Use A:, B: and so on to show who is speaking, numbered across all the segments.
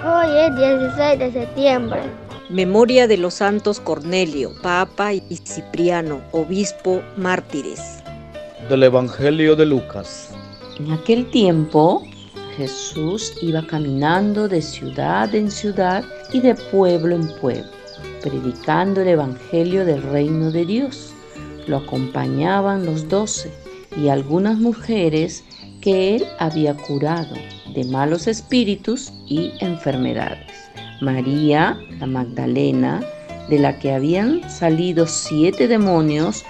A: Hoy es 16 de septiembre.
B: Memoria de los santos Cornelio, Papa y Cipriano, obispo mártires.
C: Del Evangelio de Lucas.
D: En aquel tiempo Jesús iba caminando de ciudad en ciudad y de pueblo en pueblo, predicando el Evangelio del reino de Dios. Lo acompañaban los doce y algunas mujeres que él había curado de malos espíritus y enfermedades. María, la Magdalena, de la que habían salido siete demonios,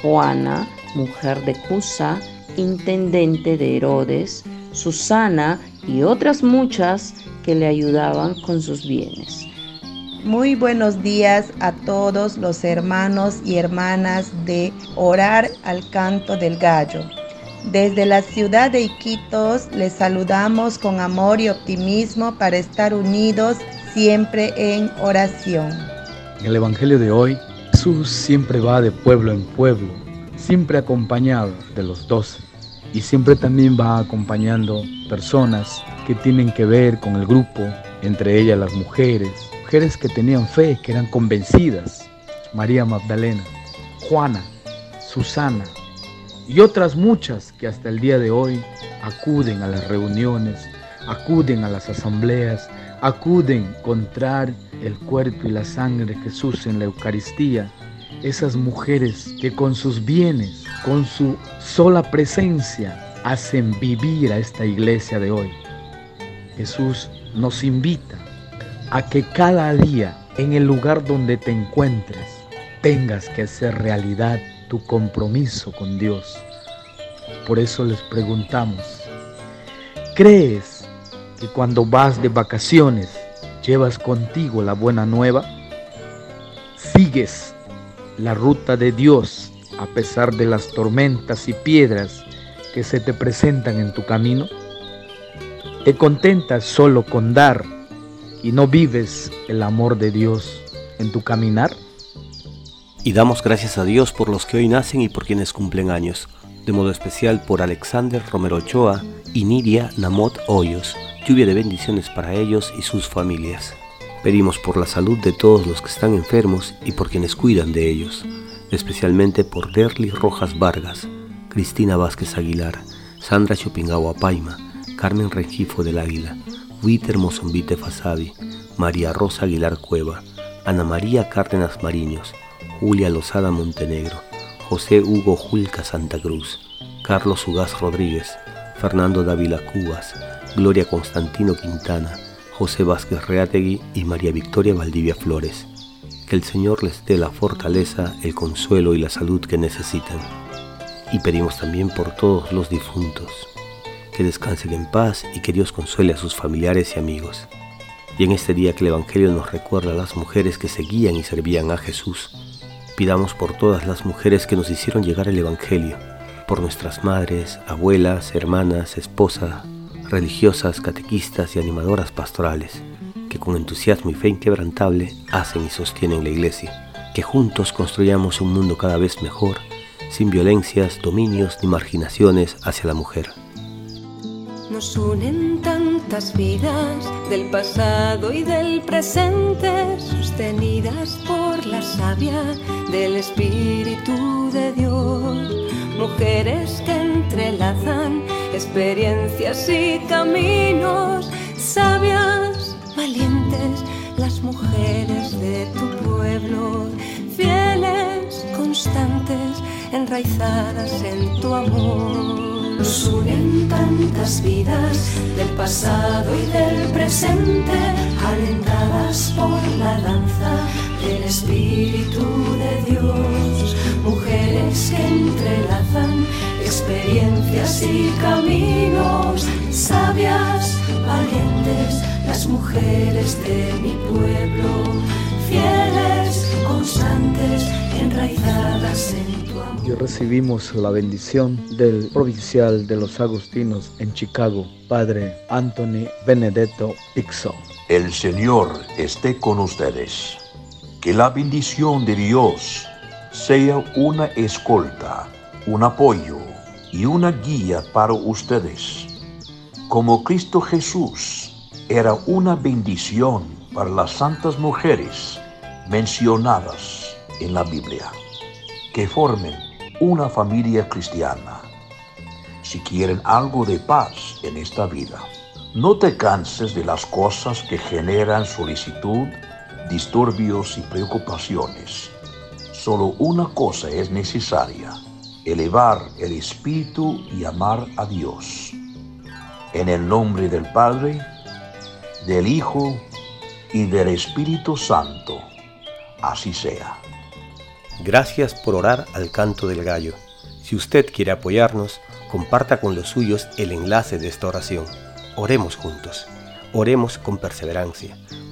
D: Juana, mujer de Cusa, intendente de Herodes, Susana y otras muchas que le ayudaban con sus bienes.
E: Muy buenos días a todos los hermanos y hermanas de Orar al Canto del Gallo. Desde la ciudad de Iquitos les saludamos con amor y optimismo para estar unidos siempre en oración.
C: En el Evangelio de hoy, Jesús siempre va de pueblo en pueblo, siempre acompañado de los doce y siempre también va acompañando personas que tienen que ver con el grupo, entre ellas las mujeres, mujeres que tenían fe, que eran convencidas, María Magdalena, Juana, Susana, y otras muchas que hasta el día de hoy acuden a las reuniones, acuden a las asambleas, acuden a encontrar el cuerpo y la sangre de Jesús en la Eucaristía. Esas mujeres que con sus bienes, con su sola presencia, hacen vivir a esta iglesia de hoy. Jesús nos invita a que cada día en el lugar donde te encuentres tengas que hacer realidad tu compromiso con Dios. Por eso les preguntamos, ¿crees que cuando vas de vacaciones llevas contigo la buena nueva? ¿Sigues la ruta de Dios a pesar de las tormentas y piedras que se te presentan en tu camino? ¿Te contentas solo con dar y no vives el amor de Dios en tu caminar?
F: Y damos gracias a Dios por los que hoy nacen y por quienes cumplen años, de modo especial por Alexander Romero Ochoa y Nidia Namot Hoyos, lluvia de bendiciones para ellos y sus familias. Pedimos por la salud de todos los que están enfermos y por quienes cuidan de ellos, especialmente por Derly Rojas Vargas, Cristina Vázquez Aguilar, Sandra Chopingagua Paima, Carmen Rengifo del Águila, Witer Mozombite Fasabi, María Rosa Aguilar Cueva, Ana María Cárdenas Mariños, Julia Lozada Montenegro, José Hugo Julca Santa Cruz, Carlos Ugaz Rodríguez, Fernando Dávila Cubas, Gloria Constantino Quintana, José Vázquez Reategui y María Victoria Valdivia Flores. Que el Señor les dé la fortaleza, el consuelo y la salud que necesitan. Y pedimos también por todos los difuntos, que descansen en paz y que Dios consuele a sus familiares y amigos. Y en este día que el Evangelio nos recuerda a las mujeres que seguían y servían a Jesús, Pidamos por todas las mujeres que nos hicieron llegar el Evangelio, por nuestras madres, abuelas, hermanas, esposas, religiosas, catequistas y animadoras pastorales, que con entusiasmo y fe inquebrantable hacen y sostienen la Iglesia, que juntos construyamos un mundo cada vez mejor, sin violencias, dominios ni marginaciones hacia la mujer.
G: Nos unen tantas vidas del pasado y del presente, sostenidas por la savia del Espíritu de Dios. Mujeres que entrelazan experiencias y caminos, sabias, valientes, las mujeres de tu pueblo, fieles, constantes, enraizadas en tu amor. Nos unen tantas vidas del pasado y del presente, alentadas por la danza del Espíritu de Dios. Mujeres que entrelazan experiencias y caminos, sabias, valientes, las mujeres de mi pueblo, fieles, constantes, enraizadas en
C: y recibimos la bendición del provincial de los Agustinos en Chicago, Padre Anthony Benedetto Ixo.
H: El Señor esté con ustedes. Que la bendición de Dios sea una escolta, un apoyo y una guía para ustedes. Como Cristo Jesús era una bendición para las santas mujeres mencionadas en la Biblia, que formen una familia cristiana. Si quieren algo de paz en esta vida, no te canses de las cosas que generan solicitud, disturbios y preocupaciones. Solo una cosa es necesaria, elevar el espíritu y amar a Dios. En el nombre del Padre, del Hijo y del Espíritu Santo. Así sea.
F: Gracias por orar al canto del gallo. Si usted quiere apoyarnos, comparta con los suyos el enlace de esta oración. Oremos juntos. Oremos con perseverancia.